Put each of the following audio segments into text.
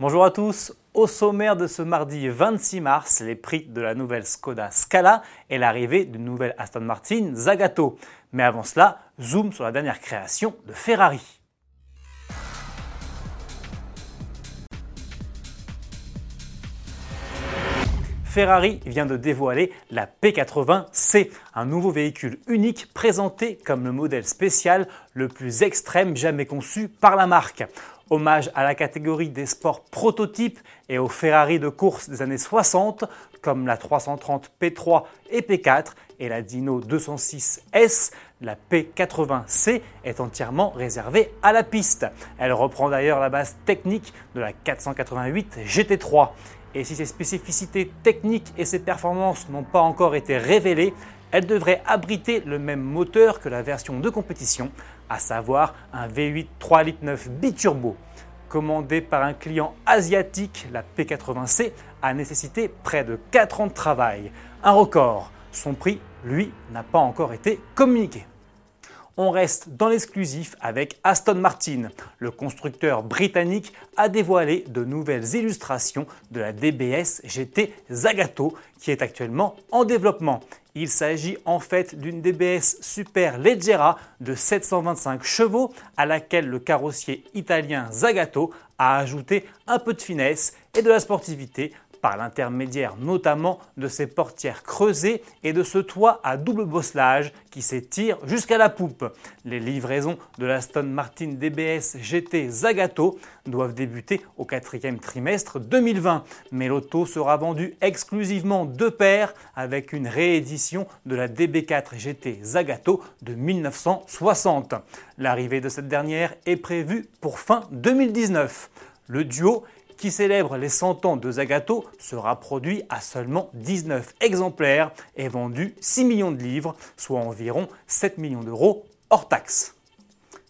Bonjour à tous. Au sommaire de ce mardi 26 mars, les prix de la nouvelle Skoda Scala et l'arrivée d'une nouvelle Aston Martin Zagato. Mais avant cela, zoom sur la dernière création de Ferrari. Ferrari vient de dévoiler la P80C, un nouveau véhicule unique présenté comme le modèle spécial le plus extrême jamais conçu par la marque. Hommage à la catégorie des sports prototypes et aux Ferrari de course des années 60 comme la 330 P3 et P4 et la Dino 206S, la P80C est entièrement réservée à la piste. Elle reprend d'ailleurs la base technique de la 488 GT3. Et si ses spécificités techniques et ses performances n'ont pas encore été révélées, elle devrait abriter le même moteur que la version de compétition, à savoir un V8 3 litres 9 biturbo. Commandée par un client asiatique, la P80C a nécessité près de 4 ans de travail. Un record. Son prix, lui, n'a pas encore été communiqué on reste dans l'exclusif avec Aston Martin. Le constructeur britannique a dévoilé de nouvelles illustrations de la DBS GT Zagato qui est actuellement en développement. Il s'agit en fait d'une DBS Super Leggera de 725 chevaux à laquelle le carrossier italien Zagato a ajouté un peu de finesse et de la sportivité par l'intermédiaire notamment de ses portières creusées et de ce toit à double bosselage qui s'étire jusqu'à la poupe. Les livraisons de l'Aston Martin DBS GT Zagato doivent débuter au quatrième trimestre 2020, mais l'auto sera vendue exclusivement de pair avec une réédition de la DB4 GT Zagato de 1960. L'arrivée de cette dernière est prévue pour fin 2019. Le duo qui célèbre les 100 ans de Zagato, sera produit à seulement 19 exemplaires et vendu 6 millions de livres, soit environ 7 millions d'euros hors taxe.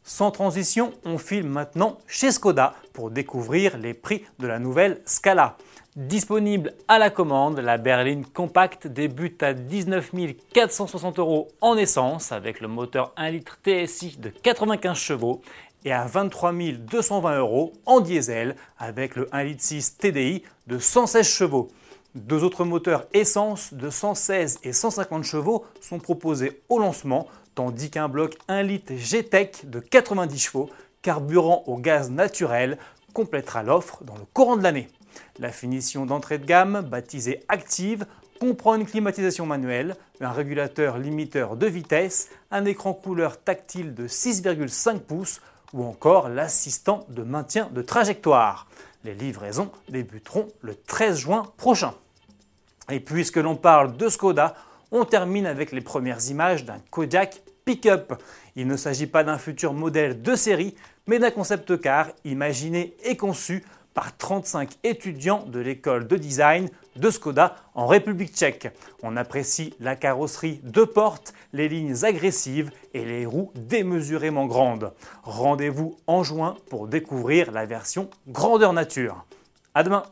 Sans transition, on file maintenant chez Skoda pour découvrir les prix de la nouvelle Scala. Disponible à la commande, la berline compacte débute à 19 460 euros en essence avec le moteur 1 litre TSI de 95 chevaux et à 23 220 euros en diesel avec le 1,6 litre TDI de 116 chevaux. Deux autres moteurs essence de 116 et 150 chevaux sont proposés au lancement, tandis qu'un bloc 1 litre GTEC de 90 chevaux, carburant au gaz naturel, complétera l'offre dans le courant de l'année. La finition d'entrée de gamme, baptisée Active, comprend une climatisation manuelle, un régulateur limiteur de vitesse, un écran couleur tactile de 6,5 pouces ou encore l'assistant de maintien de trajectoire. Les livraisons débuteront le 13 juin prochain. Et puisque l'on parle de Skoda, on termine avec les premières images d'un Kodiak Pickup. Il ne s'agit pas d'un futur modèle de série, mais d'un concept car imaginé et conçu par 35 étudiants de l'école de design de Skoda en République tchèque. On apprécie la carrosserie de porte, les lignes agressives et les roues démesurément grandes. Rendez-vous en juin pour découvrir la version grandeur nature. À demain